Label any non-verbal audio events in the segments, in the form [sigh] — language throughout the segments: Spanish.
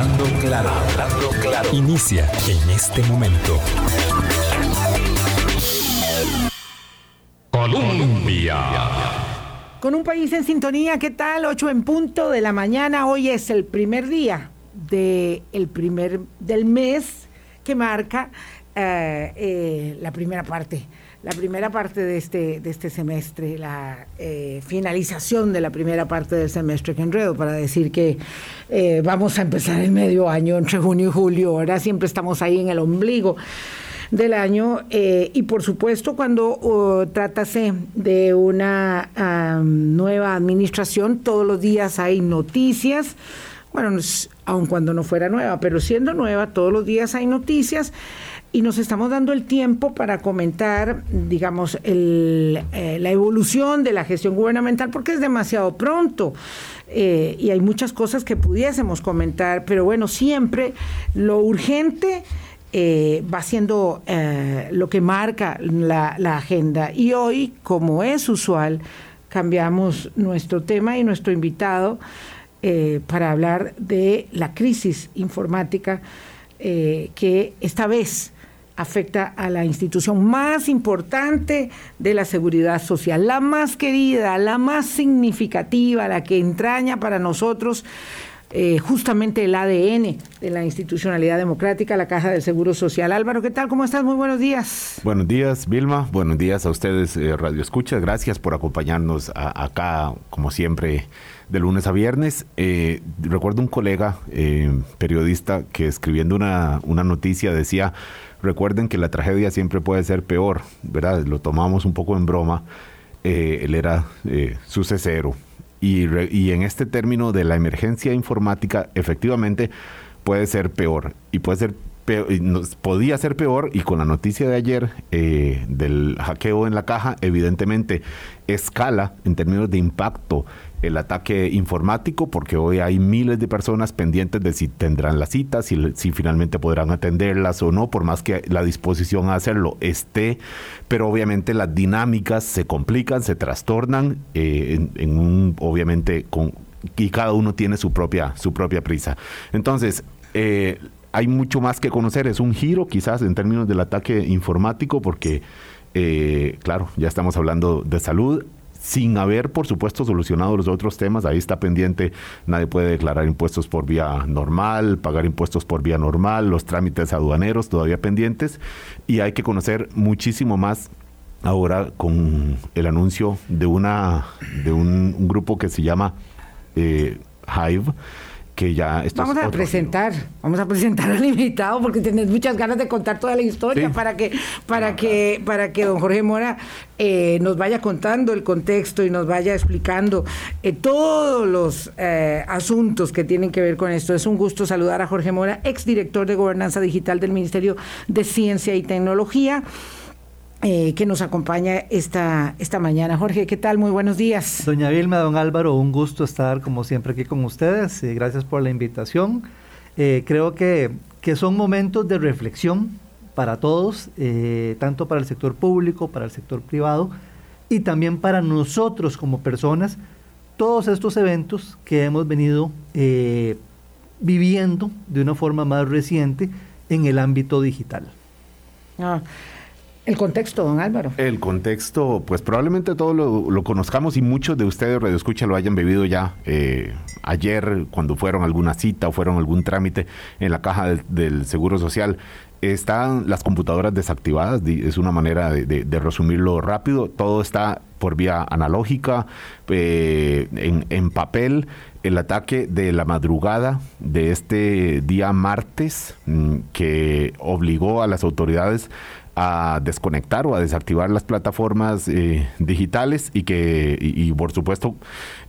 Hablando claro, hablando claro. Inicia en este momento. Colombia. Con un país en sintonía, ¿qué tal? 8 en punto de la mañana. Hoy es el primer día de el primer del mes que marca eh, eh, la primera parte la primera parte de este, de este semestre, la eh, finalización de la primera parte del semestre que enredo, para decir que eh, vamos a empezar el medio año entre junio y julio, ahora siempre estamos ahí en el ombligo del año eh, y por supuesto cuando uh, tratase de una nueva administración, todos los días hay noticias, bueno, aun cuando no fuera nueva, pero siendo nueva, todos los días hay noticias y nos estamos dando el tiempo para comentar, digamos, eh, la evolución de la gestión gubernamental, porque es demasiado pronto eh, y hay muchas cosas que pudiésemos comentar, pero bueno, siempre lo urgente eh, va siendo lo que marca la agenda. Y hoy, como es usual, cambiamos nuestro tema y nuestro invitado para hablar de la crisis informática. que esta vez afecta a la institución más importante de la seguridad social, la más querida, la más significativa, la que entraña para nosotros eh, justamente el ADN de la institucionalidad democrática, la Caja del Seguro Social. Álvaro, ¿qué tal? ¿Cómo estás? Muy buenos días. Buenos días, Vilma. Buenos días a ustedes, eh, Radio Escucha. Gracias por acompañarnos acá, como siempre, de lunes a viernes. Eh, recuerdo un colega periodista que escribiendo una, una noticia decía Recuerden que la tragedia siempre puede ser peor, ¿verdad? Lo tomamos un poco en broma. Eh, él era eh, sucesero. Y, y en este término de la emergencia informática, efectivamente puede ser peor. Y puede ser podía ser peor y con la noticia de ayer eh, del hackeo en la caja, evidentemente escala en términos de impacto el ataque informático, porque hoy hay miles de personas pendientes de si tendrán las citas, si, finalmente podrán atenderlas o no, por más que la disposición a hacerlo esté, pero obviamente las dinámicas se complican, se trastornan, eh, en, un, obviamente, con, y cada uno tiene su propia, su propia prisa. Entonces, eh, hay mucho más que conocer, es un giro quizás en términos del ataque informático, porque, eh, claro, ya estamos hablando de salud, sin haber, por supuesto, solucionado los otros temas. Ahí está pendiente, nadie puede declarar impuestos por vía normal, pagar impuestos por vía normal, los trámites aduaneros todavía pendientes y hay que conocer muchísimo más ahora con el anuncio de una de un, grupo que se llama eh, Hive ya vamos a presentar, vamos a presentar al invitado porque tenés muchas ganas de contar toda la historia para que para que para que don Jorge Mora eh, nos vaya contando el contexto y nos vaya explicando eh, todos los eh, asuntos que tienen que ver con esto. Es un gusto saludar a Jorge Mora, exdirector de Gobernanza Digital del Ministerio de Ciencia y Tecnología. Eh, que nos acompaña esta, esta mañana. Jorge, ¿qué tal? Muy buenos días. Doña Vilma, don Álvaro, un gusto estar como siempre aquí con ustedes. Eh, gracias por la invitación. Eh, creo que, que, son momentos de reflexión para todos, tanto para el sector público, para el sector privado y también para nosotros como personas, todos estos eventos que hemos venido viviendo de una forma más reciente en el ámbito digital. Ah, el contexto, don Álvaro. El contexto, pues probablemente todos lo, conozcamos y muchos de ustedes, Radio Escucha, lo hayan vivido ya eh, ayer cuando fueron alguna cita o fueron algún trámite en la caja del, Seguro Social. Están las computadoras desactivadas, es una manera de, resumirlo rápido. Todo está por vía analógica, eh, en, en papel el ataque de la madrugada de este día martes mm, que obligó a las autoridades a desconectar o a desactivar las plataformas eh, digitales y que, y, por supuesto,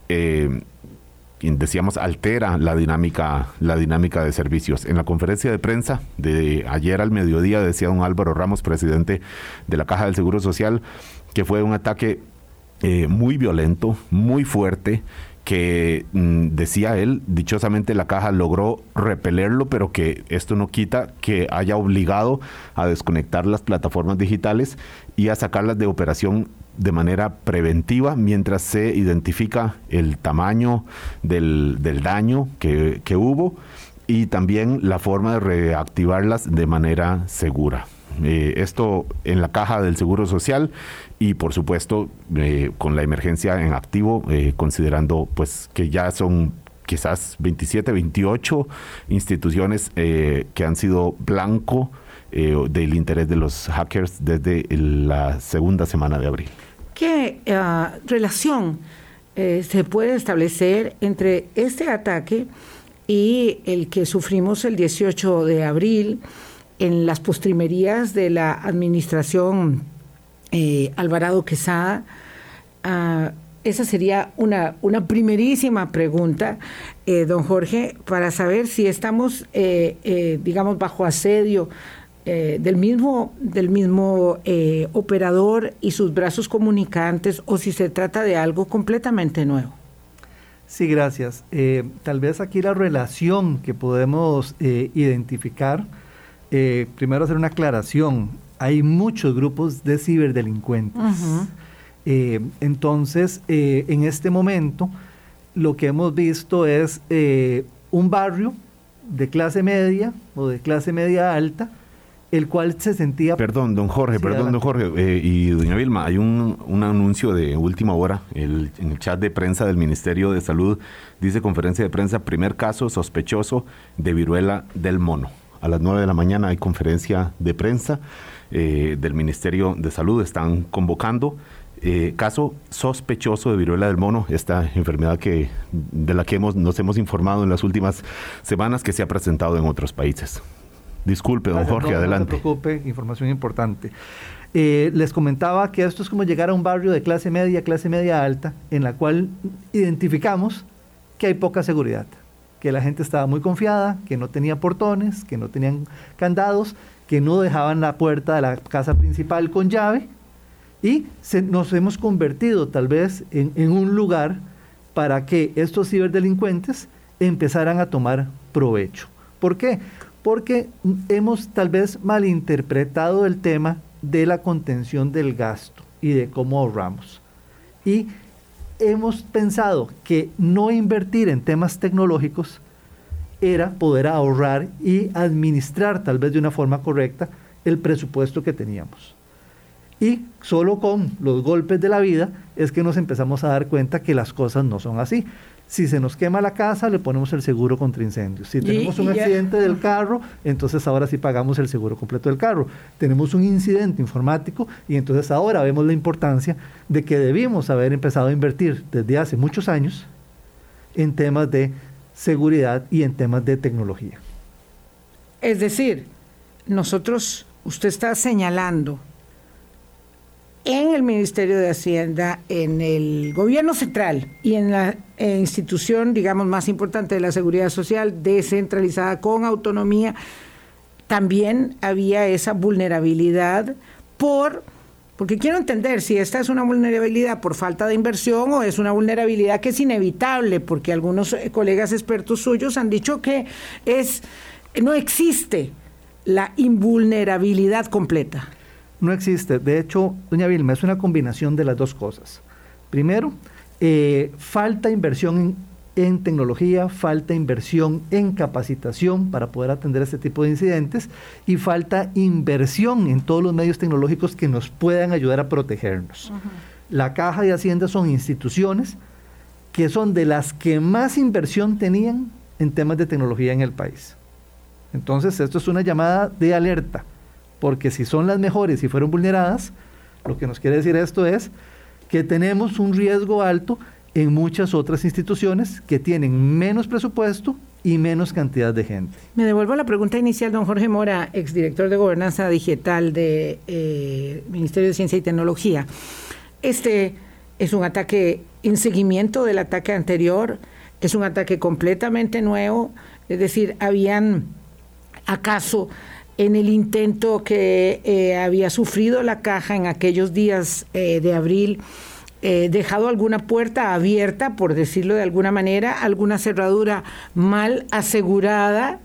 eh, decíamos, altera la dinámica, la dinámica de servicios. En la conferencia de prensa de ayer al mediodía decía don Álvaro Ramos, presidente de la Caja del Seguro Social, que fue un ataque eh, muy violento, muy fuerte, que mm, decía él, dichosamente la caja logró repelerlo, pero que esto no quita que haya obligado a desconectar las plataformas digitales y a sacarlas de operación de manera preventiva mientras se identifica el tamaño del, daño que, hubo y también la forma de reactivarlas de manera segura. Eh, esto en la caja del Seguro Social y por supuesto eh, con la emergencia en activo, eh, considerando pues que ya son quizás 27, 28 instituciones que han sido blanco del interés de los hackers desde la segunda semana de abril. ¿Qué relación se puede establecer entre este ataque y el que sufrimos el 18 de abril? en las postrimerías de la administración eh, Alvarado Quesada. Ah, esa sería una, una primerísima pregunta, eh, don Jorge, para saber si estamos, eh, digamos, bajo asedio del mismo, del mismo operador y sus brazos comunicantes o si se trata de algo completamente nuevo. Sí, gracias. tal vez aquí la relación que podemos identificar eh, primero hacer una aclaración. Hay muchos grupos de ciberdelincuentes. Eh, entonces, eh, en este momento, lo que hemos visto es un barrio de clase media o de clase media alta, el cual se sentía... Perdón, don Jorge, perdón, don Jorge y doña Vilma, hay un, anuncio de última hora en el chat de prensa del Ministerio de Salud, dice conferencia de prensa, primer caso sospechoso de viruela del mono. A las 9 de la mañana hay conferencia de prensa eh, del Ministerio de Salud. Están convocando eh, caso sospechoso de viruela del mono, esta enfermedad que, de la que hemos, nos hemos informado en las últimas semanas que se ha presentado en otros países. Disculpe, don Jorge, adelante. No se preocupe, información importante. Eh, les comentaba que esto es como llegar a un barrio de clase media, clase media alta, en la cual identificamos que hay poca seguridad que la gente estaba muy confiada, que no tenía portones, que no tenían candados, que no dejaban la puerta de la casa principal con llave y nos hemos convertido tal vez en, un lugar para que estos ciberdelincuentes empezaran a tomar provecho. ¿Por qué? Porque hemos tal vez malinterpretado el tema de la contención del gasto y de cómo ahorramos. Y hemos pensado que no invertir en temas tecnológicos era poder ahorrar y administrar tal vez de una forma correcta el presupuesto que teníamos. Y solo con los golpes de la vida es que nos empezamos a dar cuenta que las cosas no son así. Si se nos quema la casa, le ponemos el seguro contra incendios. Si tenemos un accidente del carro, entonces ahora sí pagamos el seguro completo del carro. Tenemos un incidente informático y entonces ahora vemos la importancia de que debimos haber empezado a invertir desde hace muchos años en temas de seguridad y en temas de tecnología. Es decir, nosotros, usted está señalando en el Ministerio de Hacienda, en el gobierno central y en la eh, institución, digamos, más importante de la seguridad social, descentralizada, con autonomía, también había esa vulnerabilidad por, porque quiero entender si esta es una vulnerabilidad por falta de inversión o es una vulnerabilidad que es inevitable, porque algunos eh, colegas expertos suyos han dicho que es, no existe la invulnerabilidad completa no existe. De hecho, doña Vilma, es una combinación de las dos cosas. Primero, eh, falta inversión en, tecnología, falta inversión en capacitación para poder atender este tipo de incidentes y falta inversión en todos los medios tecnológicos que nos puedan ayudar a protegernos. La Caja de Hacienda son instituciones que son de las que más inversión tenían en temas de tecnología en el país. Entonces, esto es una llamada de alerta porque si son las mejores y fueron vulneradas, lo que nos quiere decir esto es que tenemos un riesgo alto en muchas otras instituciones que tienen menos presupuesto y menos cantidad de gente. Me devuelvo a la pregunta inicial, don Jorge Mora, exdirector de Gobernanza Digital del eh, Ministerio de Ciencia y Tecnología. Este es un ataque en seguimiento del ataque anterior, es un ataque completamente nuevo, es decir, habían acaso en el intento que eh, había sufrido la caja en aquellos días eh, de abril, eh, dejado alguna puerta abierta, por decirlo de alguna manera, alguna cerradura mal asegurada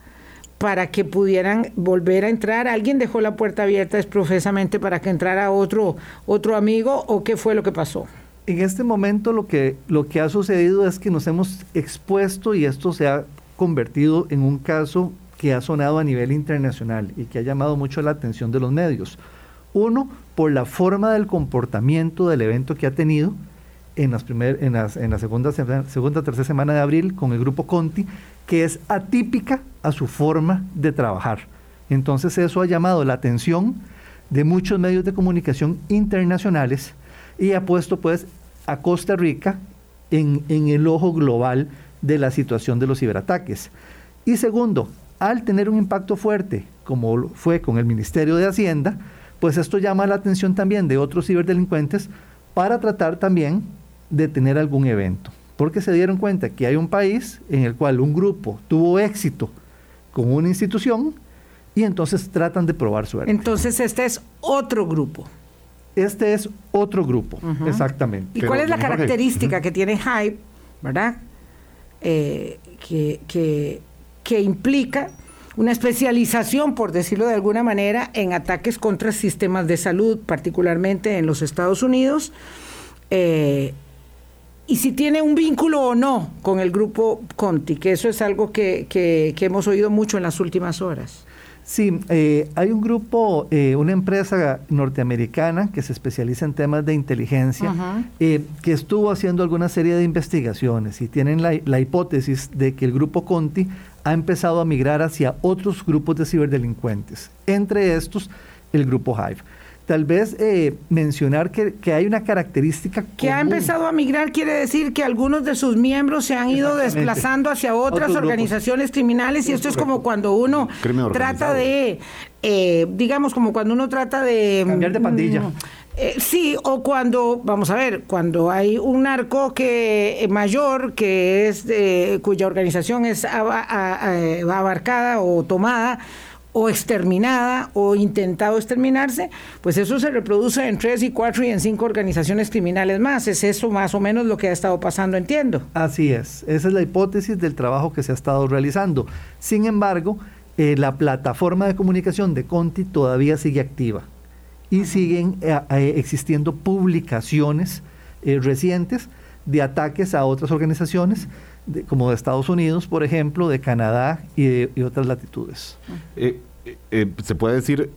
para que pudieran volver a entrar. ¿Alguien dejó la puerta abierta exprofesamente para que entrara otro, otro amigo o qué fue lo que pasó? En este momento lo que, lo que ha sucedido es que nos hemos expuesto y esto se ha convertido en un caso que ha sonado a nivel internacional y que ha llamado mucho la atención de los medios. Uno, por la forma del comportamiento del evento que ha tenido en, las primer, en, las, en la segunda, segunda, tercera semana de abril con el grupo Conti, que es atípica a su forma de trabajar. Entonces eso ha llamado la atención de muchos medios de comunicación internacionales y ha puesto pues a Costa Rica en, en el ojo global de la situación de los ciberataques. Y segundo, al tener un impacto fuerte, como fue con el Ministerio de Hacienda, pues esto llama la atención también de otros ciberdelincuentes para tratar también de tener algún evento. Porque se dieron cuenta que hay un país en el cual un grupo tuvo éxito con una institución y entonces tratan de probar suerte. Entonces este es otro grupo. Este es otro grupo, exactamente. ¿Y cuál es la característica que tiene Hype, verdad? Eh, que, que, que implica una especialización, por decirlo de alguna manera, en ataques contra sistemas de salud, particularmente en los Estados Unidos, eh, y si tiene un vínculo o no con el grupo Conti, que eso es algo que, que, hemos oído mucho en las últimas horas. Sí, eh, hay un grupo, eh, una empresa norteamericana que se especializa en temas de inteligencia, que estuvo haciendo alguna serie de investigaciones y tienen la, la, hipótesis de que el grupo Conti ha empezado a migrar hacia otros grupos de ciberdelincuentes, entre estos el grupo Hive. Tal vez eh, mencionar que, hay una característica. Que ha empezado a migrar quiere decir que algunos de sus miembros se han ido desplazando hacia otras organizaciones criminales y esto es como cuando uno trata de, eh, digamos, como cuando uno trata de... Cambiar de pandilla. Mm, eh, sí, o cuando, vamos a ver, cuando hay un narco que eh, mayor que es cuya organización es abarcada o tomada o exterminada o intentado exterminarse, pues eso se reproduce en tres y cuatro y en cinco organizaciones criminales más. Es eso más o menos lo que ha estado pasando, entiendo. Así es, esa es la hipótesis del trabajo que se ha estado realizando. Sin embargo, eh, la plataforma de comunicación de Conti todavía sigue activa y siguen eh, eh, existiendo publicaciones eh, recientes de ataques a otras organizaciones, como de Estados Unidos, por ejemplo, de Canadá y, de, otras latitudes. se puede decir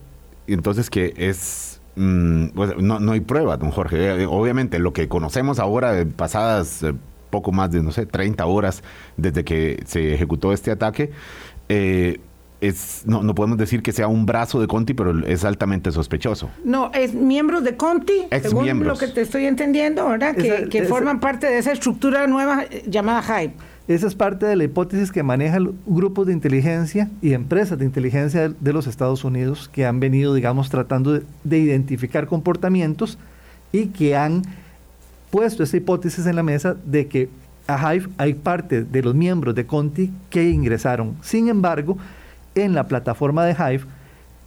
entonces que es... Mm, no, no, hay prueba, don Jorge. obviamente, lo que conocemos ahora, pasadas poco más de, no sé, 30 horas desde que se ejecutó este ataque, eh, es, no, no podemos decir que sea un brazo de Conti, pero es altamente sospechoso. No, es miembros de Conti, según lo que te estoy entendiendo, ¿verdad? Que, forman parte de esa estructura nueva eh, llamada Hype. Esa es parte de la hipótesis que manejan grupos de inteligencia y empresas de inteligencia de los Estados Unidos que han venido, digamos, tratando de, de identificar comportamientos y que han puesto esa hipótesis en la mesa de que a Hive hay parte de los miembros de Conti que ingresaron. Sin embargo, en la plataforma de Hive,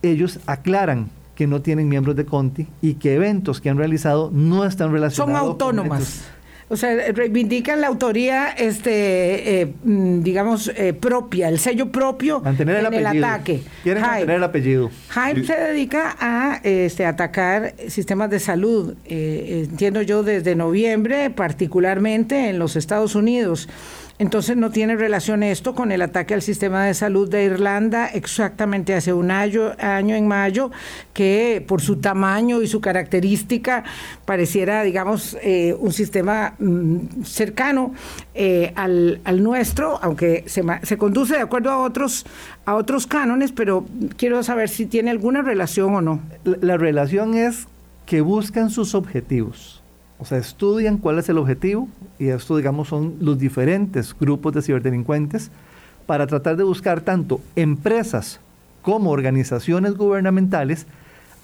ellos aclaran que no tienen miembros de Conti y que eventos que han realizado no están relacionados. Son autónomas. O sea, reivindican la autoría, este, eh, mm, digamos, eh, propia, el sello propio mantener el en el ataque. Quieren mantener el apellido. Hype se dedica a este, atacar sistemas de salud, eh, entiendo yo, desde noviembre, particularmente en los Estados Unidos. Entonces no tiene relación esto con el ataque al sistema de salud de Irlanda exactamente hace un año, en mayo, que por su tamaño y su característica pareciera, digamos, eh, un sistema mm, cercano eh, al, nuestro, aunque se, se conduce de acuerdo a otros, a otros cánones, pero quiero saber si tiene alguna relación o no. la relación es que buscan sus objetivos o sea, estudian cuál es el objetivo y esto, digamos, son los diferentes grupos de ciberdelincuentes para tratar de buscar tanto empresas como organizaciones gubernamentales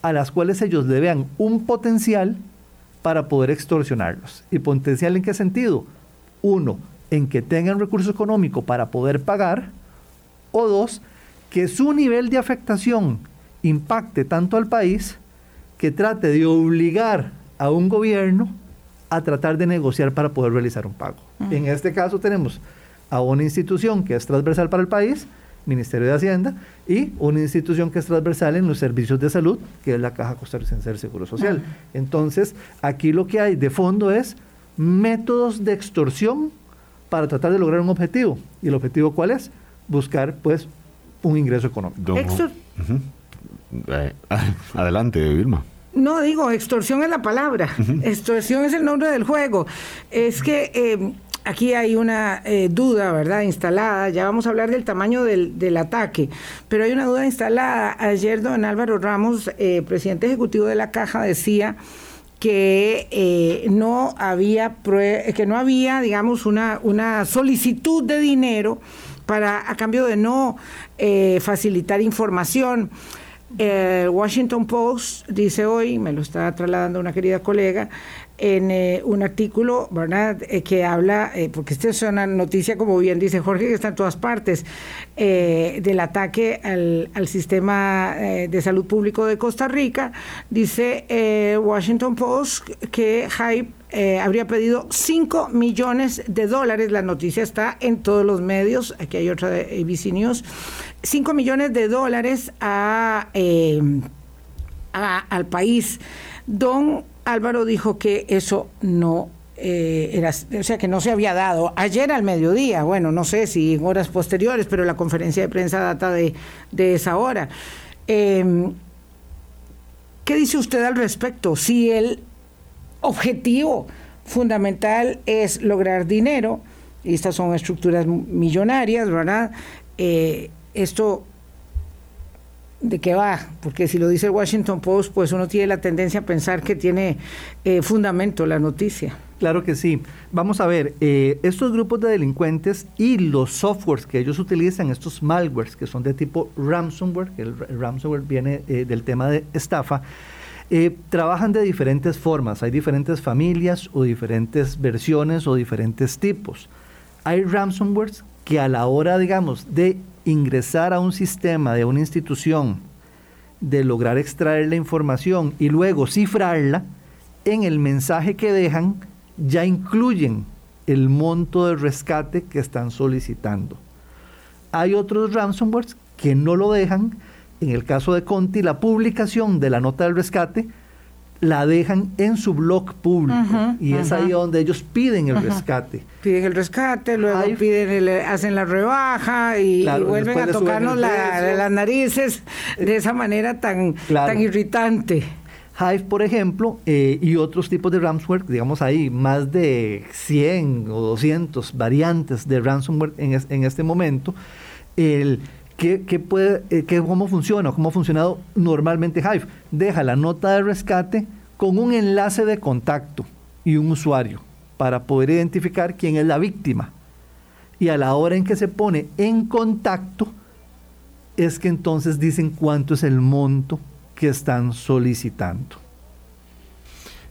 a las cuales ellos le vean un potencial para poder extorsionarlos. ¿Y potencial en qué sentido? Uno, en que tengan recurso económico para poder pagar, o dos, que su nivel de afectación impacte tanto al país que trate de obligar a un gobierno a tratar de negociar para poder realizar un pago. En este caso tenemos a una institución que es transversal para el país, Ministerio de Hacienda, y una institución que es transversal en los servicios de salud, que es la Caja Costarricense del Seguro Social. Entonces, aquí lo que hay de fondo es métodos de extorsión para tratar de lograr un objetivo. ¿Y el objetivo cuál es? Buscar, pues, un ingreso económico. Don-. Eh, [laughs] adelante, Vilma. No, digo, extorsión es la palabra. Extorsión es el nombre del juego. Es que eh, aquí hay una eh, duda, ¿verdad? Instalada. Ya vamos a hablar del tamaño del, del ataque. Pero hay una duda instalada. Ayer don Álvaro Ramos, eh, presidente ejecutivo de la Caja, decía que eh, no había que no había digamos una, una solicitud de dinero para a cambio de no eh, facilitar información el Washington Post dice hoy, me lo está trasladando una querida colega, en eh, un artículo, ¿verdad?, Eh, que habla, eh, porque esta es una noticia, como bien dice Jorge, que está en todas partes, eh, del ataque al, al sistema eh, de salud público de Costa Rica. Dice Washington Post que Hype habría pedido 5 millones de dólares. La noticia está en todos los medios. Aquí hay otra de ABC News. 5 millones de dólares eh, al país. Don Álvaro dijo que eso no eh, era, o sea, que no se había dado. Ayer al mediodía, bueno, no sé si en horas posteriores, pero la conferencia de prensa data de, de esa hora. Eh, ¿Qué dice usted al respecto? Si el objetivo fundamental es lograr dinero, y estas son estructuras millonarias, ¿verdad? Eh, esto de qué va, porque si lo dice el Washington Post, pues uno tiene la tendencia a pensar que tiene eh, fundamento la noticia. Claro que sí. Vamos a ver, eh, estos grupos de delincuentes y los softwares que ellos utilizan, estos malwares que son de tipo ransomware, el, el ransomware viene eh, del tema de estafa, trabajan de diferentes formas. Hay diferentes familias o diferentes versiones o diferentes tipos. Hay ransomwares que a la hora, digamos, de ingresar a un sistema de una institución, de lograr extraer la información y luego cifrarla, en el mensaje que dejan ya incluyen el monto de rescate que están solicitando. Hay otros ransomwares que no lo dejan. En el caso de Conti, la publicación de la nota del rescate la dejan en su blog público y es ahí donde ellos piden el rescate. Piden el rescate, luego Ay. piden el- hacen la rebaja y, Claro, y vuelven a tocarnos la- las narices de esa manera tan, Claro. tan irritante. Hive, por ejemplo, eh, y otros tipos de ransomware, digamos hay más de 100 o 200 variantes de ransomware en, es- en este momento. El, ¿qué, puede, eh, ¿Cómo funciona? ¿Cómo ha funcionado normalmente Hive? Deja la nota de rescate con un enlace de contacto y un usuario para poder identificar quién es la víctima. Y a la hora en que se pone en contacto, es que entonces dicen cuánto es el monto que están solicitando.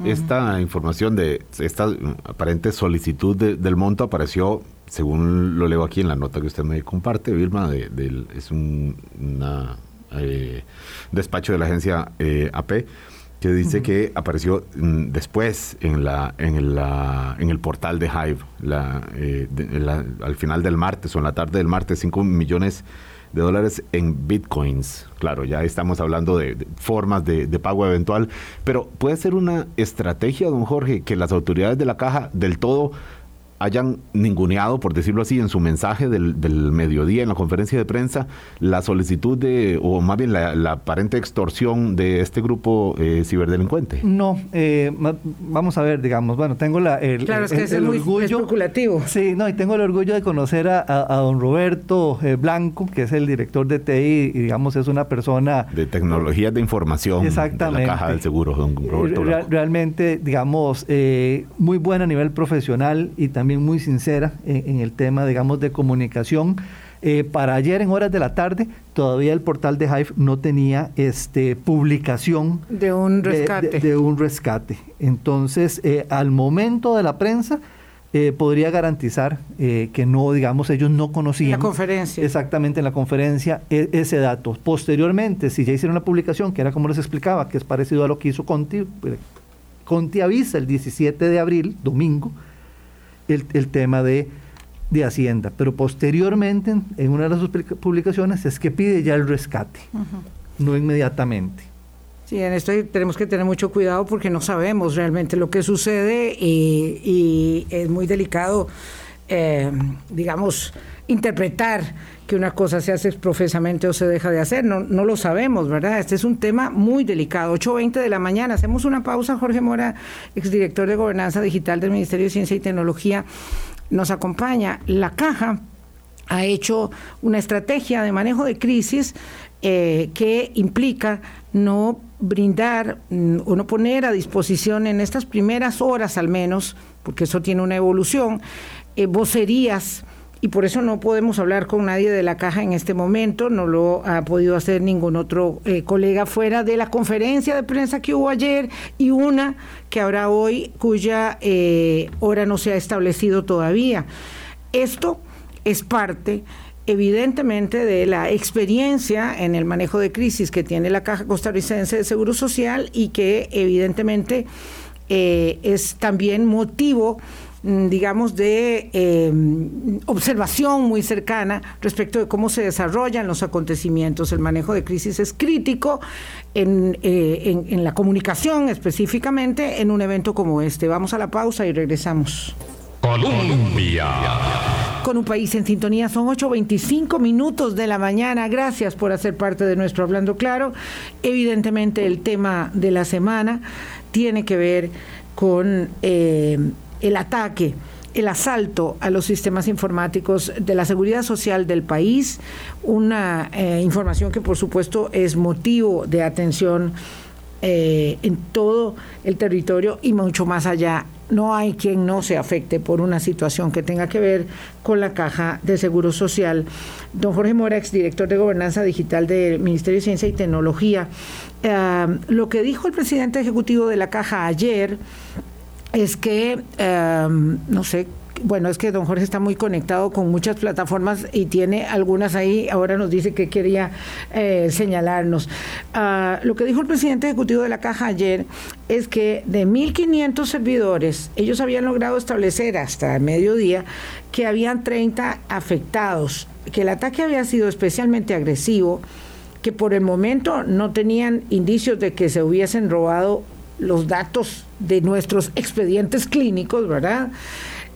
Esta información de esta aparente solicitud de- del monto apareció, según lo leo aquí en la nota que usted me comparte, Vilma, de- del- es un una, eh, despacho de la agencia eh, AP que dice que apareció mm, después en la en el, la- en el portal de Hive la, eh, de- la- al final del martes o en la tarde del martes 5 millones de dólares en bitcoins. Claro, ya estamos hablando de, formas de, de pago eventual, pero puede ser una estrategia, don Jorge, que las autoridades de la caja del todo hayan ninguneado, por decirlo así, en su mensaje del, del mediodía, en la conferencia de prensa, la solicitud de, o más bien la, la aparente extorsión de este grupo eh, ciberdelincuente. No, eh, vamos a ver, digamos, bueno, tengo la, el, Claro, es que el- es el muy orgullo. especulativo. Sí, no, y tengo el orgullo de conocer a, a- a don Roberto eh, Blanco, que es el director de TI, y digamos es una persona De tecnologías de información de Exactamente. la caja del seguro, don Roberto Blanco. rea- realmente, digamos, eh, muy buena a nivel profesional y también muy sincera en, en el tema, digamos, de comunicación. Eh, para ayer en horas de la tarde, todavía el portal de Hive no tenía este, publicación De un rescate. De, de un rescate. Entonces, eh, al momento de la prensa, eh, podría garantizar que no, digamos, ellos no conocían. La conferencia. Exactamente, en la conferencia, e- ese dato. Posteriormente, si ya hicieron la publicación, que era como les explicaba, que es parecido a lo que hizo Conti, Conti avisa el 17 de abril, domingo, el, el tema de, de Hacienda. Pero posteriormente, en, una de las publica- publicaciones, es que pide ya el rescate, no inmediatamente. Sí, en esto tenemos que tener mucho cuidado porque no sabemos realmente lo que sucede y, y es muy delicado eh, digamos, interpretar que una cosa se hace profesamente o se deja de hacer. No, no lo sabemos, ¿verdad? Este es un tema muy delicado. 8.20 de la mañana. Hacemos una pausa. Jorge Mora, exdirector de Gobernanza Digital del Ministerio de Ciencia y Tecnología, nos acompaña. La caja ha hecho una estrategia de manejo de crisis eh, que implica no brindar mm, o no poner a disposición en estas primeras horas al menos, porque eso tiene una evolución, eh, vocerías y por eso no podemos hablar con nadie de la caja en este momento, no lo ha podido hacer ningún otro eh, colega fuera de la conferencia de prensa que hubo ayer y una que habrá hoy cuya eh, hora no se ha establecido todavía. Esto es parte evidentemente de la experiencia en el manejo de crisis que tiene la Caja Costarricense de Seguro Social y que evidentemente eh, es también motivo digamos, de eh, observación muy cercana respecto de cómo se desarrollan los acontecimientos. El manejo de crisis es crítico en, eh, en la comunicación específicamente en un evento como este. Vamos a la pausa y regresamos. Colombia. Con un país en sintonía son 8.25 minutos de la mañana. Gracias por hacer parte de nuestro Hablando Claro. Evidentemente el tema de la semana tiene que ver con eh, el ataque, el asalto a los sistemas informáticos de la seguridad social del país, una eh, información que por supuesto es motivo de atención eh, en todo el territorio y mucho más allá. No hay quien no se afecte por una situación que tenga que ver con la caja de seguro social. Don Jorge Mora, director de Gobernanza Digital del Ministerio de Ciencia y Tecnología, eh, lo que dijo el presidente ejecutivo de la caja ayer es que, em, no sé, bueno, es que don Jorge está muy conectado con muchas plataformas y tiene algunas ahí, ahora nos dice que quería eh, señalarnos. Ah, lo que dijo el presidente ejecutivo de la Caja ayer es que de 1.500 servidores, ellos habían logrado establecer hasta el mediodía que habían 30 afectados, que el ataque había sido especialmente agresivo, que por el momento no tenían indicios de que se hubiesen robado los datos de nuestros expedientes clínicos, ¿verdad?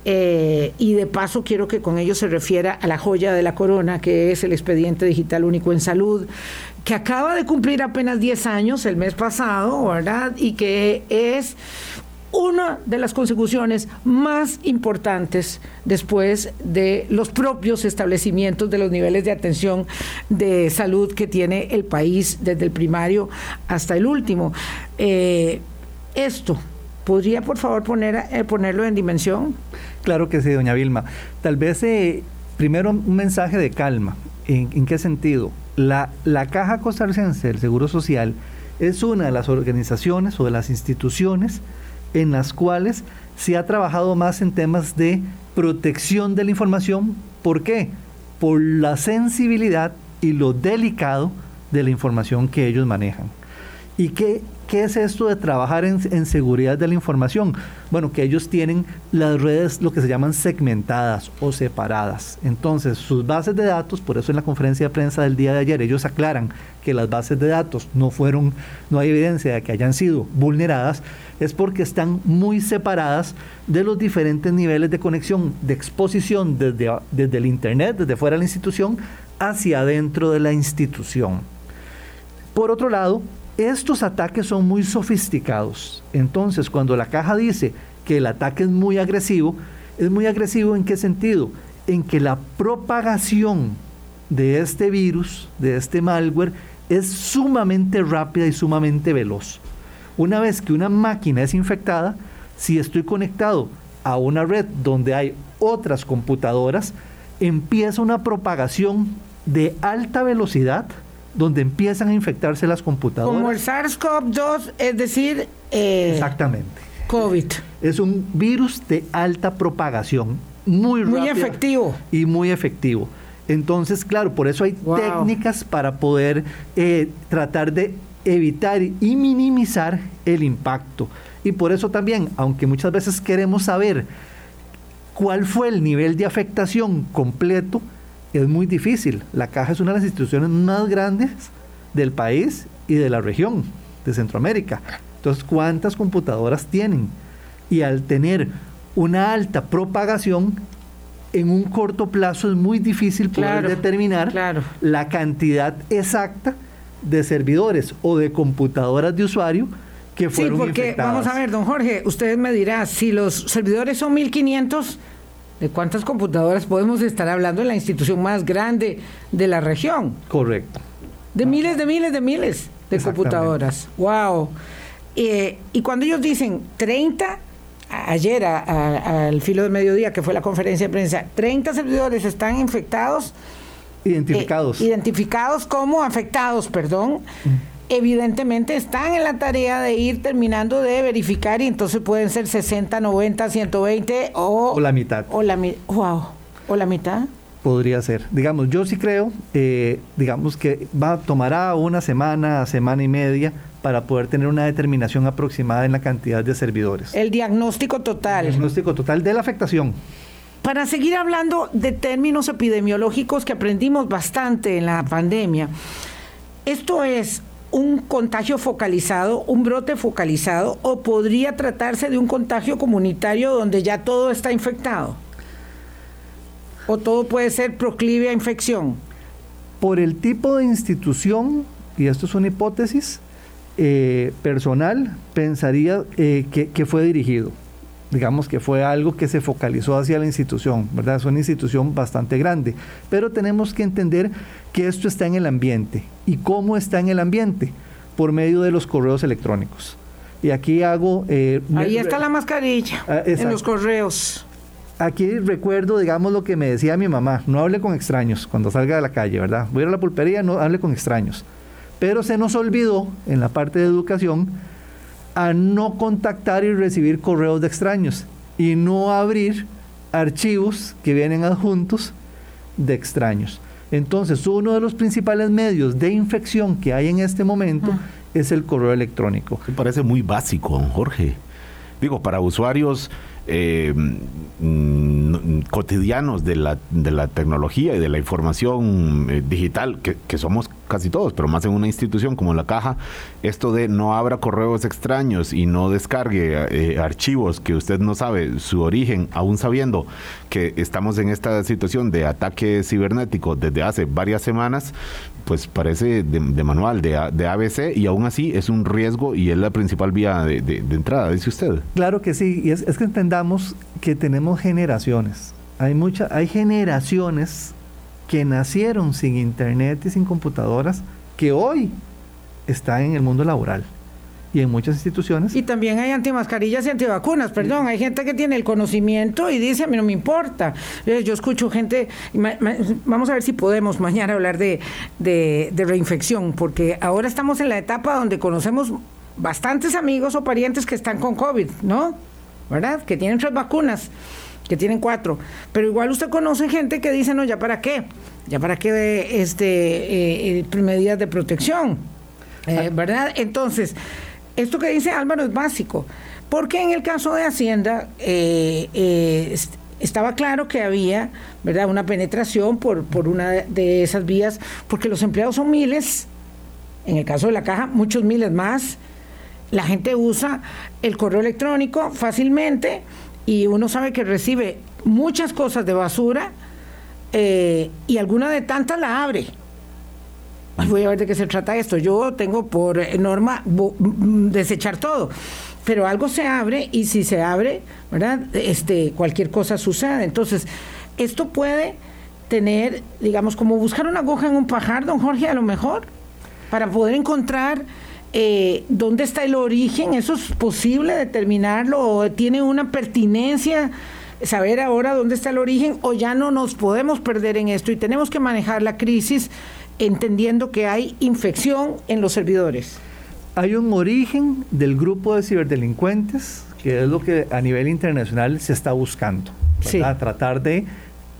Eh, y de paso quiero que con ello se refiera a la joya de la corona, que es el expediente digital único en salud, que acaba de cumplir apenas 10 años el mes pasado, ¿verdad? Y que es una de las consecuciones más importantes después de los propios establecimientos de los niveles de atención de salud que tiene el país desde el primario hasta el último. Eh, esto, ¿podría por favor poner, eh, ponerlo en dimensión? Claro que sí, doña Vilma. Tal vez eh, primero un mensaje de calma. ¿En, qué sentido? La, la Caja Costarricense del Seguro Social es una de las organizaciones o de las instituciones en las cuales se ha trabajado más en temas de protección de la información. ¿Por qué? Por la sensibilidad y lo delicado de la información que ellos manejan. ¿Y qué, ¿Qué es esto de trabajar en, seguridad de la información? Bueno, que ellos tienen las redes lo que se llaman segmentadas o separadas. Entonces, sus bases de datos, por eso en la conferencia de prensa del día de ayer, ellos aclaran que las bases de datos no fueron, no hay evidencia de que hayan sido vulneradas, es porque están muy separadas de los diferentes niveles de conexión, de exposición desde, desde el Internet, desde fuera de la institución, hacia adentro de la institución. Por otro lado, estos ataques son muy sofisticados. Entonces, cuando la caja dice que el ataque es muy agresivo, es muy agresivo en qué sentido? En que la propagación de este virus, de este malware, es sumamente rápida y sumamente veloz. Una vez que una máquina es infectada, si estoy conectado a una red donde hay otras computadoras, empieza una propagación de alta velocidad, donde empiezan a infectarse las computadoras. Como el SARS-CoV-2, es decir... Eh, Exactamente. COVID. Es un virus de alta propagación, muy Muy efectivo. Y muy efectivo. Entonces, claro, por eso hay técnicas para poder eh, tratar de evitar y minimizar el impacto. Y por eso también, aunque muchas veces queremos saber cuál fue el nivel de afectación completo, es muy difícil. La caja es una de las instituciones más grandes del país y de la región, de Centroamérica. Entonces, ¿cuántas computadoras tienen? Y al tener una alta propagación, en un corto plazo es muy difícil poder determinar la cantidad exacta de servidores o de computadoras de usuario que fueron Sí, porque vamos a ver, don Jorge, ustedes me dirán, si los servidores son 1500, ¿de cuántas computadoras podemos estar hablando en la institución más grande de la región? Correcto. De miles, de miles, de miles de computadoras. ¡Wow! Eh, y cuando ellos dicen 30, ayer al filo del mediodía, que fue la conferencia de prensa, 30 servidores están infectados. Identificados. Eh, identificados como afectados, perdón. Mm evidentemente están en la tarea de ir terminando de verificar y entonces pueden ser 60, 90, 120 o... O la mitad. O la, wow, o la mitad. Podría ser. Digamos, yo sí creo, eh, digamos que va tomará una semana, semana y media para poder tener una determinación aproximada en la cantidad de servidores. El diagnóstico total. El diagnóstico total de la afectación. Para seguir hablando de términos epidemiológicos que aprendimos bastante en la pandemia, esto es un contagio focalizado, un brote focalizado, o podría tratarse de un contagio comunitario donde ya todo está infectado? ¿O todo puede ser proclive a infección? Por el tipo de institución, y esto es una hipótesis eh, personal, pensaría eh, que, que fue dirigido digamos que fue algo que se focalizó hacia la institución, ¿verdad? Es una institución bastante grande, pero tenemos que entender que esto está en el ambiente. ¿Y cómo está en el ambiente? Por medio de los correos electrónicos. Y aquí hago... Eh, Ahí está la mascarilla, ah, en los correos. Aquí recuerdo, digamos, lo que me decía mi mamá, no hable con extraños cuando salga de la calle, ¿verdad? Voy a ir a la pulpería, no hable con extraños. Pero se nos olvidó en la parte de educación a no contactar y recibir correos de extraños y no abrir archivos que vienen adjuntos de extraños. Entonces, uno de los principales medios de infección que hay en este momento es el correo electrónico. Me parece muy básico, Jorge. Digo, para usuarios eh, mm, cotidianos de la, de la, tecnología y de la información eh, digital, que, que, somos casi todos, pero más en una institución como la caja, esto de no abra correos extraños y no descargue eh, archivos que usted no sabe su origen, aún sabiendo que estamos en esta situación de ataque cibernético desde hace varias semanas, pues parece de, manual, de, de, ABC, y aún así es un riesgo y es la principal vía de, entrada, dice usted. Claro que sí, y es, es que entendamos que tenemos generaciones. Hay, mucha, hay generaciones que nacieron sin internet y sin computadoras, que hoy están en el mundo laboral y en muchas instituciones. Y también hay antimascarillas y antivacunas, perdón, hay gente que tiene el conocimiento y dice, a mí no me importa. Eh, yo escucho gente, vamos a ver si podemos mañana hablar de, de, de reinfección, porque ahora estamos en la etapa donde conocemos bastantes amigos o parientes que están con COVID, ¿no? ¿Verdad? Que tienen tres vacunas que tienen cuatro. Pero igual usted conoce gente que dice, no, ya para qué, ya para qué este, eh, eh, medidas de protección, eh, ah. ¿verdad? Entonces, esto que dice Álvaro es básico, porque en el caso de Hacienda estaba claro que había, ¿verdad?, una penetración por, por una de esas vías, porque los empleados son miles, en el caso de la caja, muchos miles más. La gente usa el correo electrónico fácilmente y uno sabe que recibe muchas cosas de basura eh, y alguna de tantas la abre. Voy a ver de qué se trata esto. Yo tengo por norma desechar todo, pero algo se abre y si se abre, ¿verdad? Este, cualquier cosa sucede. Entonces, esto puede tener, digamos, como buscar una aguja en un pajar, don Jorge, a lo mejor, para poder encontrar eh, dónde está el origen, eso es posible determinarlo, o tiene una pertinencia saber ahora dónde está el origen, o ya no nos podemos perder en esto y tenemos que manejar la crisis entendiendo que hay infección en los servidores. Hay un origen del grupo de ciberdelincuentes, que es lo que a nivel internacional se está buscando, tratar de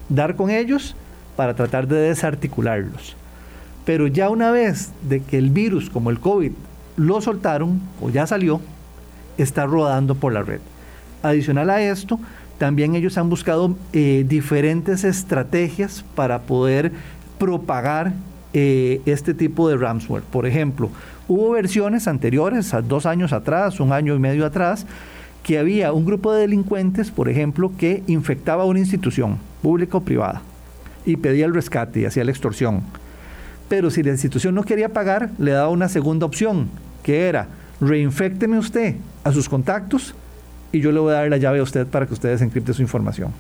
dar con ellos para tratar de desarticularlos. Pero ya una vez de que el virus como el COVID lo soltaron o ya salió, está rodando por la red. Adicional a esto, también ellos han buscado eh, diferentes estrategias para poder propagar eh, este tipo de ransomware. Por ejemplo, hubo versiones anteriores, dos años atrás, un año y medio atrás, que había un grupo de delincuentes, por ejemplo, que infectaba una institución, pública o privada, y pedía el rescate y hacía la extorsión. Pero si la institución no quería pagar, le daba una segunda opción, que era, reinfecteme usted a sus contactos y yo le voy a dar la llave a usted para que usted desencripte su información.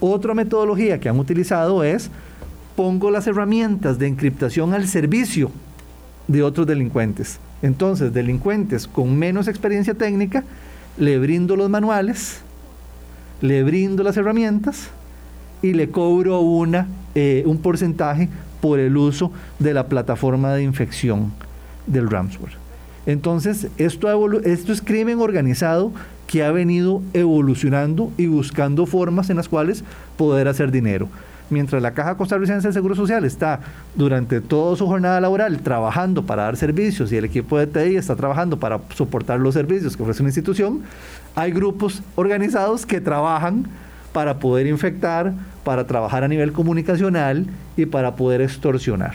Otra metodología que han utilizado es, pongo las herramientas de encriptación al servicio de otros delincuentes. Entonces, delincuentes con menos experiencia técnica, le brindo los manuales, le brindo las herramientas y le cobro una, eh, un porcentaje por el uso de la plataforma de infección del ransomware. Entonces, esto, esto es crimen organizado que ha venido evolucionando y buscando formas en las cuales poder hacer dinero mientras la Caja Costarricense del Seguro Social está durante toda su jornada laboral trabajando para dar servicios y el equipo de TI está trabajando para soportar los servicios que ofrece una institución, hay grupos organizados que trabajan para poder infectar, para trabajar a nivel comunicacional y para poder extorsionar.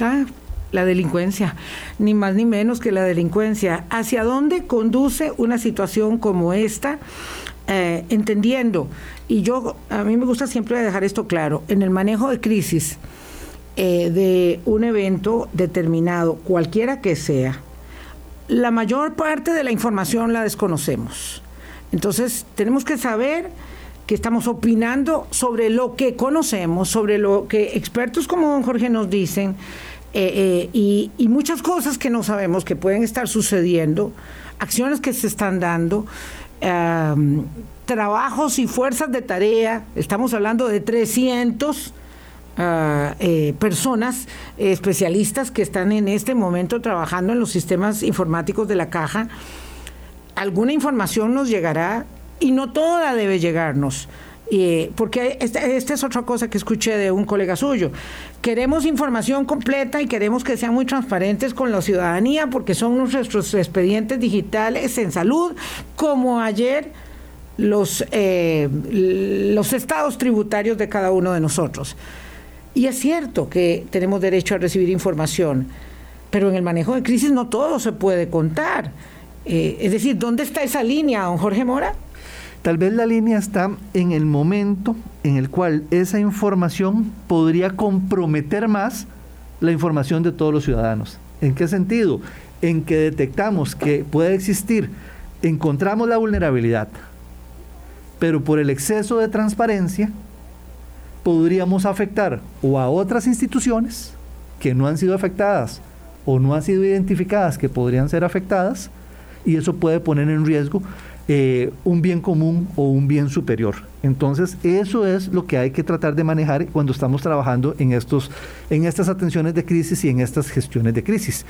Ah, la delincuencia, ni más ni menos que la delincuencia. ¿Hacia dónde conduce una situación como esta? Eh, entendiendo, y yo a mí me gusta siempre dejar esto claro, en el manejo de crisis eh, de un evento determinado, cualquiera que sea, la mayor parte de la información la desconocemos. Entonces tenemos que saber que estamos opinando sobre lo que conocemos, sobre lo que expertos como don Jorge nos dicen, eh, y, y, muchas cosas que no sabemos que pueden estar sucediendo, acciones que se están dando trabajos y fuerzas de tarea, estamos hablando de 300 ah, eh, personas especialistas que están en este momento trabajando en los sistemas informáticos de la caja, alguna información nos llegará y no toda debe llegarnos. Porque esta, esta, es otra cosa que escuché de un colega suyo. Queremos información completa y queremos que sean muy transparentes con la ciudadanía porque son nuestros expedientes digitales en salud, como ayer los, eh, los estados tributarios de cada uno de nosotros. Y es cierto que tenemos derecho a recibir información, pero en el manejo de crisis no todo se puede contar. Eh, es decir, ¿dónde está esa línea, don Jorge Mora? Tal vez la línea está en el momento en el cual esa información podría comprometer más la información de todos los ciudadanos. ¿En qué sentido? En que detectamos que puede existir, encontramos la vulnerabilidad, pero por el exceso de transparencia podríamos afectar o a otras instituciones que no han sido afectadas o no han sido identificadas que podrían ser afectadas y eso puede poner en riesgo eh, un bien común o un bien superior. Entonces, eso es lo que hay que tratar de manejar cuando estamos trabajando en, estos, en estas atenciones de crisis y en estas gestiones de crisis.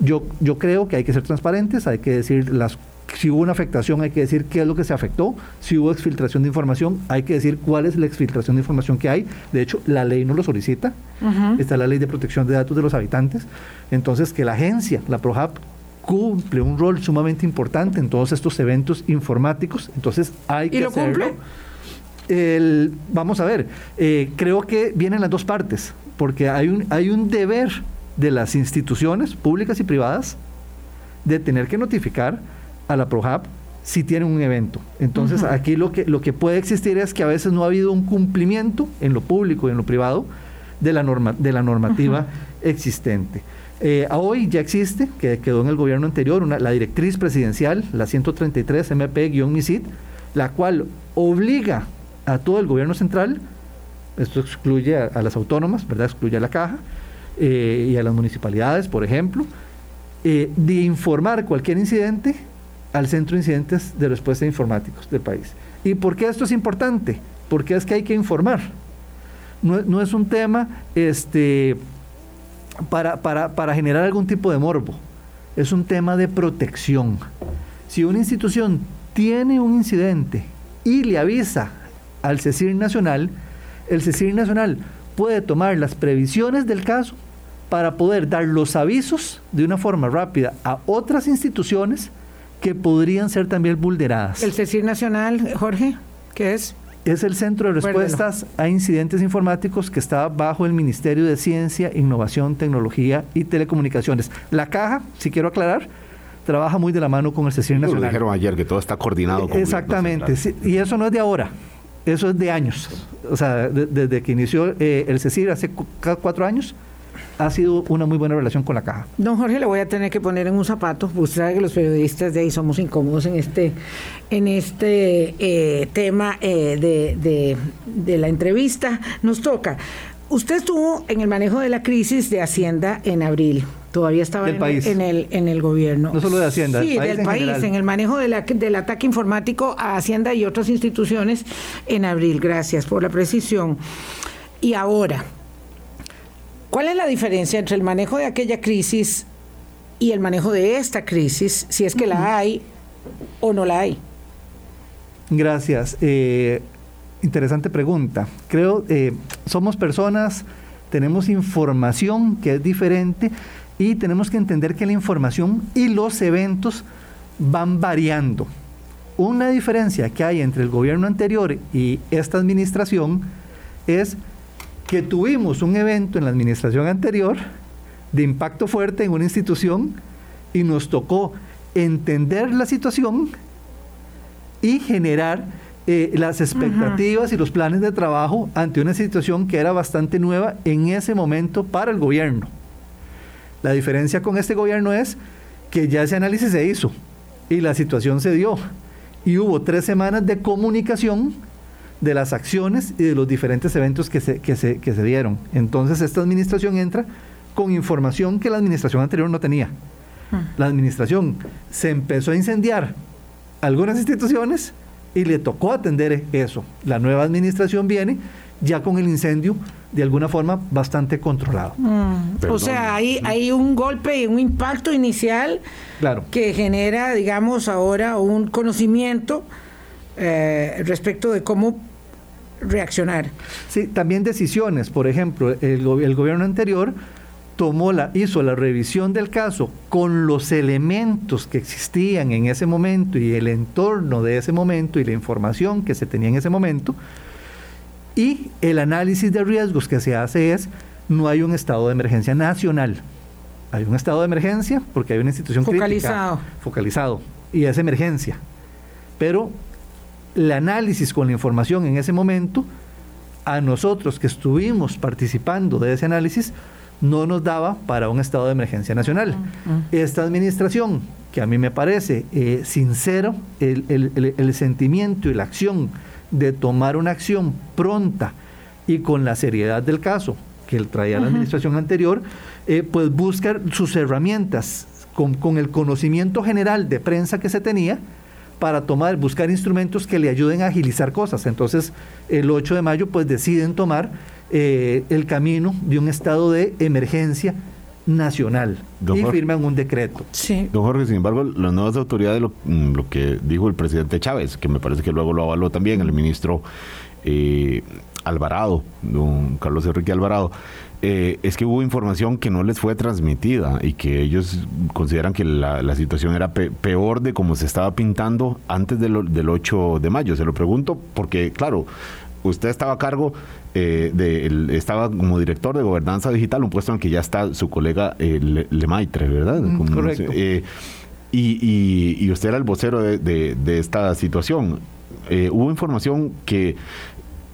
Yo, yo creo que hay que ser transparentes, hay que decir las si hubo una afectación, hay que decir qué es lo que se afectó. Si hubo exfiltración de información, hay que decir cuál es la exfiltración de información que hay. De hecho, la ley no lo solicita. Está la ley de protección de datos de los habitantes. Entonces, que la agencia, la ProHab, cumple un rol sumamente importante en todos estos eventos informáticos, entonces hay que ¿Y lo Cumple? El, vamos a ver, eh, creo que vienen las dos partes, porque hay un, hay un deber de las instituciones públicas y privadas de tener que notificar a la ProHab si tienen un evento. Entonces, aquí lo que, lo que puede existir es que a veces no ha habido un cumplimiento en lo público y en lo privado de la, norma, de la normativa existente. Eh, hoy ya existe, que quedó en el gobierno anterior, la directriz presidencial, la 133 MP-MISID, la cual obliga a todo el gobierno central, esto excluye a, las autónomas, ¿verdad? Excluye a la caja eh, y a las municipalidades, por ejemplo, eh, de informar cualquier incidente al Centro de Incidentes de Respuesta Informáticos del país. ¿Y por qué esto es importante? Porque es que hay que informar. No, no es un tema este, para, para, generar algún tipo de morbo. Es un tema de protección. Si una institución tiene un incidente y le avisa al CECIR Nacional, el CECIR Nacional puede tomar las previsiones del caso para poder dar los avisos de una forma rápida a otras instituciones que podrían ser también vulneradas. ¿El CECIR Nacional, Jorge? ¿Qué es? Es el Centro de Respuestas a Incidentes Informáticos que está bajo el Ministerio de Ciencia, Innovación, Tecnología y Telecomunicaciones. La caja, si quiero aclarar, trabaja muy de la mano con el CECIR Lo Nacional. dijeron ayer que todo está coordinado. con Exactamente, sí, y eso no es de ahora, eso es de años. O sea, de- desde que inició eh, el CECIR hace cuatro años, ha sido una muy buena relación con la caja. Don Jorge, le voy a tener que poner en un zapato. pues Usted sabe que los periodistas de ahí somos incómodos en este, en este eh, tema eh, de, de- de la entrevista. Nos toca. Usted estuvo en el manejo de la crisis de Hacienda en abril. Todavía estaba en, país. en el, en el gobierno. No solo de Hacienda, Sí, del país del en país, general. en el manejo de la- del ataque informático a Hacienda y otras instituciones en abril. Gracias por la precisión. Y ahora, ¿Cuál es la diferencia entre el manejo de aquella crisis y el manejo de esta crisis, si es que la hay o no la hay? Gracias. Eh, interesante pregunta. Creo, eh, somos personas, tenemos información que es diferente y tenemos que entender que la información y los eventos van variando. Una diferencia que hay entre el gobierno anterior y esta administración es que tuvimos un evento en la administración anterior de impacto fuerte en una institución y nos tocó entender la situación y generar eh, las expectativas y los planes de trabajo ante una situación que era bastante nueva en ese momento para el gobierno. La diferencia con este gobierno es que ya ese análisis se hizo y la situación se dio. Y hubo tres semanas de comunicación de las acciones y de los diferentes eventos que se, que se, que se dieron. Entonces esta administración entra con información que la administración anterior no tenía. La administración se empezó a incendiar algunas instituciones y le tocó atender eso. La nueva administración viene ya con el incendio de alguna forma bastante controlado. O Perdón. sea, hay, hay un golpe y un impacto inicial Claro. que genera, digamos, ahora un conocimiento eh, respecto de cómo reaccionar. Sí, también decisiones. Por ejemplo, el, el gobierno anterior tomó la, hizo la revisión del caso con los elementos que existían en ese momento y el entorno de ese momento y la información que se tenía en ese momento. Y el análisis de riesgos que se hace es, no hay un estado de emergencia nacional. Hay un estado de emergencia porque hay una institución crítica, Focalizado. focalizado y es emergencia. Pero el análisis con la información en ese momento, a nosotros que estuvimos participando de ese análisis, no nos daba para un estado de emergencia nacional. Esta administración, que a mí me parece eh, sincero, el, el- el- el sentimiento y la acción de tomar una acción pronta y con la seriedad del caso que él traía la administración anterior, eh, pues buscar sus herramientas con, con el conocimiento general de prensa que se tenía para tomar, buscar instrumentos que le ayuden a agilizar cosas. Entonces, el 8 de mayo, pues deciden tomar eh, el camino de un estado de emergencia nacional Don y Jorge. firman un decreto. Sí. Don Jorge, sin embargo, las nuevas autoridades, lo, mm, lo que dijo el presidente Chávez, que me parece que luego lo avaló también el ministro eh, Alvarado, don Carlos Enrique Alvarado, eh, es que hubo información que no les fue transmitida y que ellos consideran que la, la situación era pe- peor de como se estaba pintando antes de lo- del 8 de mayo. Se lo pregunto porque, claro, usted estaba a cargo, eh, de, el- estaba como director de gobernanza digital, un puesto en el que ya está su colega eh, Le- Lemaitre, ¿verdad? Mm, Como- correcto. eh, y, y- y usted era el vocero de, de- de esta situación. Hubo información que,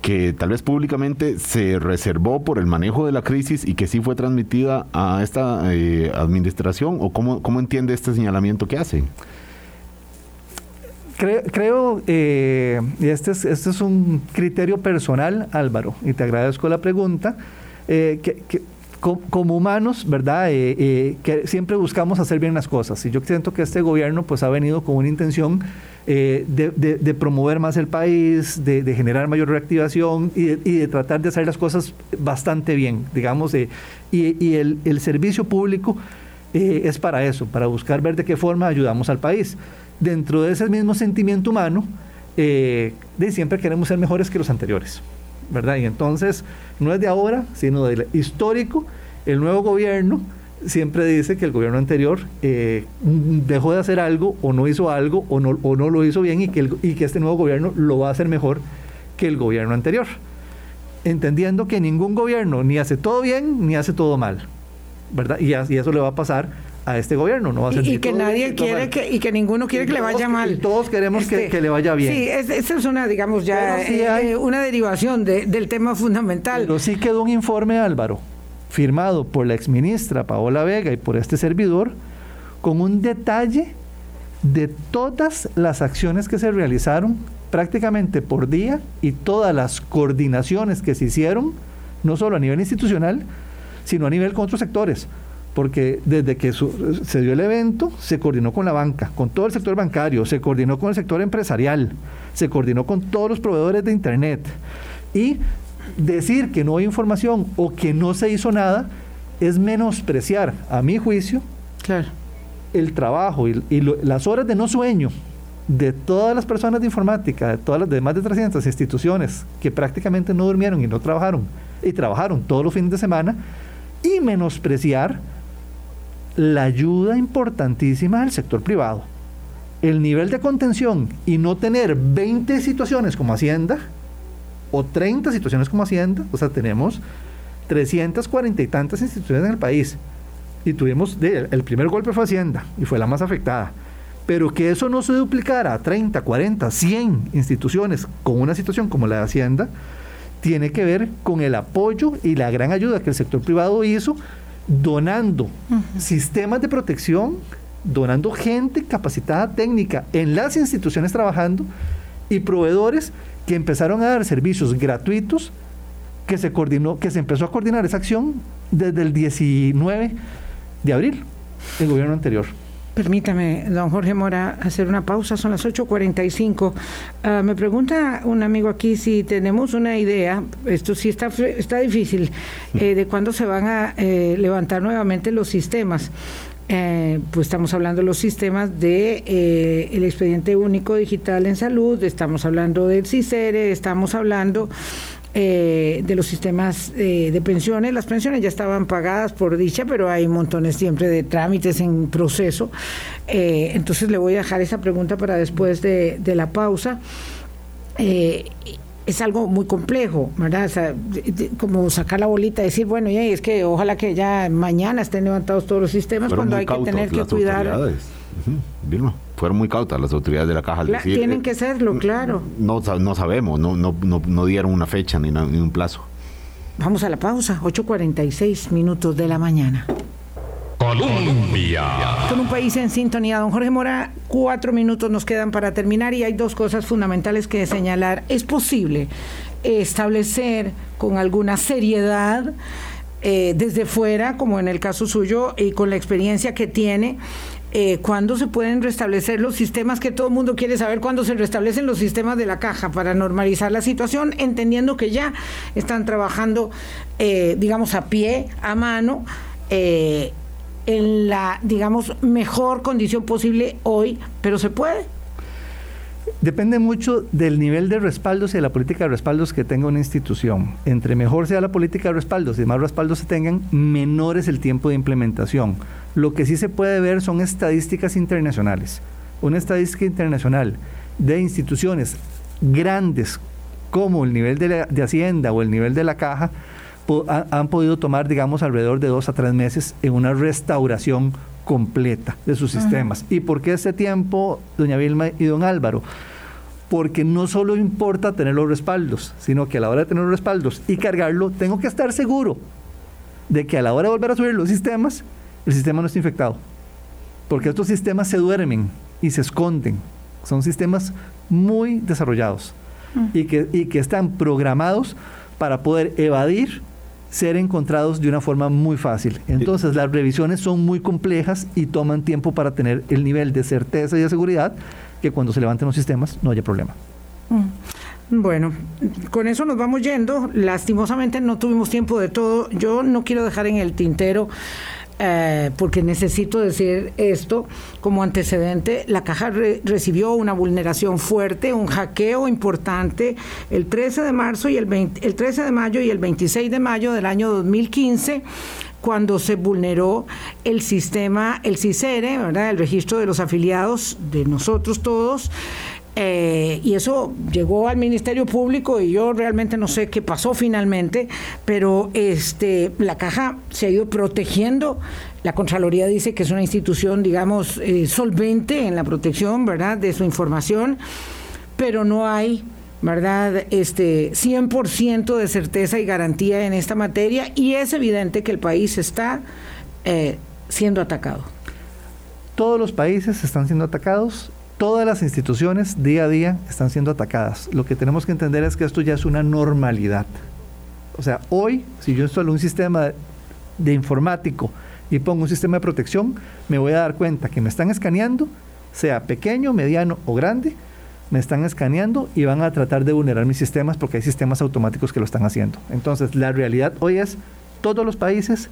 que tal vez públicamente se reservó por el manejo de la crisis y que sí fue transmitida a esta eh, administración, o cómo, cómo entiende este señalamiento que hace. Creo, creo eh, y este es, este es un criterio personal, Álvaro, y te agradezco la pregunta, eh, que, que co- como humanos, ¿verdad? Eh, que siempre buscamos hacer bien las cosas. Y yo siento que este gobierno pues ha venido con una intención eh, de, promover más el país, de, generar mayor reactivación y de, tratar de hacer las cosas bastante bien, digamos. eh, y el servicio público eh, es para eso, para buscar ver de qué forma ayudamos al país. Dentro de ese mismo sentimiento humano, eh, de siempre queremos ser mejores que los anteriores, ¿verdad? Y entonces, no es de ahora, sino del histórico, el nuevo gobierno siempre dice que el gobierno anterior eh, dejó de hacer algo o no hizo algo o no, o no lo hizo bien y que, el- y que este nuevo gobierno lo va a hacer mejor que el gobierno anterior. Entendiendo que ningún gobierno ni hace todo bien ni hace todo mal. ¿verdad? Y, eso le va a pasar a este gobierno. No va a ser y, que nadie quiere que, y que ninguno quiere que le vaya mal. todos queremos que, este, le vaya bien. Sí, esa es una, digamos, ya eh, una derivación del tema fundamental. Pero sí quedó un informe, Álvaro, firmado por la exministra Paola Vega y por este servidor, con un detalle de todas las acciones que se realizaron prácticamente por día y todas las coordinaciones que se hicieron, no solo a nivel institucional, sino a nivel con otros sectores. Porque desde que se dio el evento, se coordinó con la banca, con todo el sector bancario, se coordinó con el sector empresarial, se coordinó con todos los proveedores de Internet. Y decir que no hay información o que no se hizo nada es menospreciar, a mi juicio, el trabajo y, las horas de no sueño de todas las personas de informática, de todas las demás de 300 instituciones que prácticamente no durmieron y no trabajaron, y trabajaron todos los fines de semana, y menospreciar la ayuda importantísima del sector privado. El nivel de contención y no tener 20 situaciones como Hacienda, o 30 situaciones como Hacienda, o sea, tenemos 340 y tantas instituciones en el país. Y tuvimos, el primer golpe fue Hacienda y fue la más afectada. Pero que eso no se duplicara a 30, 40, 100 instituciones con una situación como la de Hacienda, tiene que ver con el apoyo y la gran ayuda que el sector privado hizo donando sistemas de protección, donando gente capacitada técnica en las instituciones trabajando y proveedores que empezaron a dar servicios gratuitos, que se coordinó, que se empezó a coordinar esa acción desde el 19 de abril del gobierno anterior. Permítame, don Jorge Mora, hacer una pausa, son las 8.45. Ah, me pregunta un amigo aquí si tenemos una idea, esto sí está, está difícil, eh, de cuándo se van a eh, levantar nuevamente los sistemas. Eh, pues estamos hablando de los sistemas de el expediente único digital en salud, estamos hablando del CICERE, estamos hablando eh, de los sistemas eh, de pensiones. Las pensiones ya estaban pagadas por dicha, pero hay montones siempre de trámites en proceso. Eh, entonces le voy a dejar esa pregunta para después de, la pausa. Es algo muy complejo, ¿verdad? como sacar la bolita y decir, bueno, y es que ojalá que ya mañana estén levantados todos los sistemas cuando hay que tener que cuidar fueron muy cautas las autoridades de la caja. tienen eh, que serlo, claro. No, no sabemos, no, no, no, dieron una fecha ni, ni un plazo. Vamos a la pausa, 8.46 minutos de la mañana. Colombia. Con un país en sintonía, don Jorge Mora, cuatro minutos nos quedan para terminar y hay dos cosas fundamentales que señalar. Es posible establecer con alguna seriedad eh, desde fuera, como en el caso suyo, y con la experiencia que tiene, eh, cuándo se pueden restablecer los sistemas que todo el mundo quiere saber, cuándo se restablecen los sistemas de la caja para normalizar la situación, entendiendo que ya están trabajando, eh, digamos, a pie, a mano, eh, en la, digamos, mejor condición posible hoy, pero se puede. Depende mucho del nivel de respaldos y de la política de respaldos que tenga una institución. Entre mejor sea la política de respaldos y más respaldos se tengan, menor es el tiempo de implementación. Lo que sí se puede ver son estadísticas internacionales. Una estadística internacional de instituciones grandes como el nivel de, Hacienda o el nivel de la caja han podido tomar, digamos, alrededor de dos a tres meses en una restauración completa de sus sistemas. ¿Y por qué ese tiempo, doña Vilma y don Álvaro? Porque no solo importa tener los respaldos, sino que a la hora de tener los respaldos y cargarlo, tengo que estar seguro de que a la hora de volver a subir los sistemas, el sistema no está infectado. Porque estos sistemas se duermen y se esconden. Son sistemas muy desarrollados y, que, y que están programados para poder evadir ser encontrados de una forma muy fácil. Entonces las revisiones son muy complejas y toman tiempo para tener el nivel de certeza y de seguridad que cuando se levanten los sistemas no haya problema. Mm. Bueno, con eso nos vamos yendo. Lastimosamente no tuvimos tiempo de todo. Yo no quiero dejar en el tintero eh, porque necesito decir esto como antecedente, la caja recibió una vulneración fuerte, un hackeo importante el 13 de marzo y el, el 13 de mayo y el 26 de mayo del año 2015 cuando se vulneró el sistema, el CICERE, ¿verdad? el registro de los afiliados de nosotros todos, Eh, y eso llegó al Ministerio Público y yo realmente no sé qué pasó finalmente, pero este, la caja se ha ido protegiendo. La Contraloría dice que es una institución, digamos, eh, solvente en la protección, ¿verdad?, de su información, pero no hay ¿verdad? Este 100% de certeza y garantía en esta materia y es evidente que el país está eh, siendo atacado. Todos los países están siendo atacados, todas las instituciones día a día están siendo atacadas. Lo que tenemos que entender es que esto ya es una normalidad. O sea, hoy, si yo instalo un sistema de informático y pongo un sistema de protección, me voy a dar cuenta que me están escaneando, sea pequeño, mediano o grande, me están escaneando y van a tratar de vulnerar mis sistemas porque hay sistemas automáticos que lo están haciendo. Entonces, la realidad hoy es todos los países,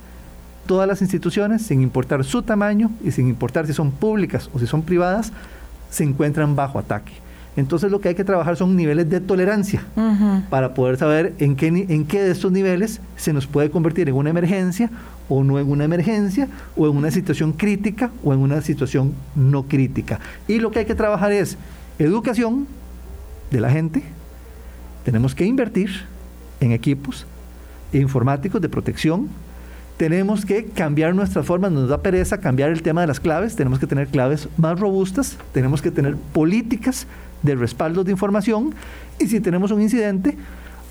todas las instituciones, sin importar su tamaño y sin importar si son públicas o si son privadas, se encuentran bajo ataque. Entonces lo que hay que trabajar son niveles de tolerancia para poder saber en qué, en qué de estos niveles se nos puede convertir en una emergencia o no en una emergencia o en una situación crítica o en una situación no crítica. Y lo que hay que trabajar es educación de la gente, tenemos que invertir en equipos informáticos de protección, tenemos que cambiar nuestras formas, nos da pereza cambiar el tema de las claves, tenemos que tener claves más robustas, tenemos que tener políticas de respaldo de información y si tenemos un incidente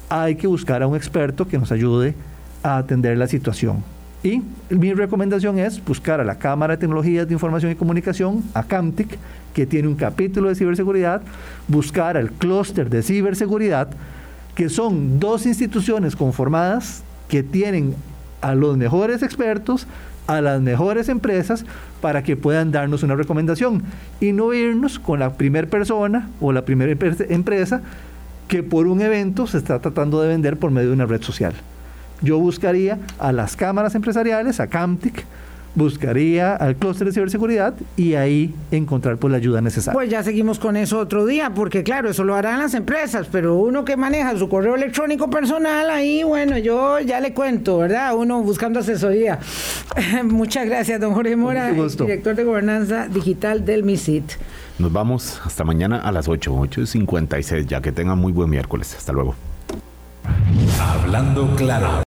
hay que buscar a un experto que nos ayude a atender la situación. Y mi recomendación es buscar a la Cámara de Tecnologías de Información y Comunicación, a CAMTIC, que tiene un capítulo de ciberseguridad, buscar al clúster de ciberseguridad, que son dos instituciones conformadas que tienen a los mejores expertos, a las mejores empresas, para que puedan darnos una recomendación y no irnos con la primera persona o la primera empresa que por un evento se está tratando de vender por medio de una red social. Yo buscaría a las cámaras empresariales, a Camtic, buscaría al clúster de ciberseguridad y ahí encontrar pues, la ayuda necesaria. Pues ya seguimos con eso otro día, porque claro, eso lo harán las empresas, pero uno que maneja su correo electrónico personal, ahí, bueno, yo ya le cuento, ¿verdad? Uno buscando asesoría. [laughs] Muchas gracias, don Jorge Mora, director de Gobernanza Digital del MISIT. Nos vamos hasta mañana a las 8, 8.56, ya que tengan muy buen miércoles. Hasta luego. Hablando claro.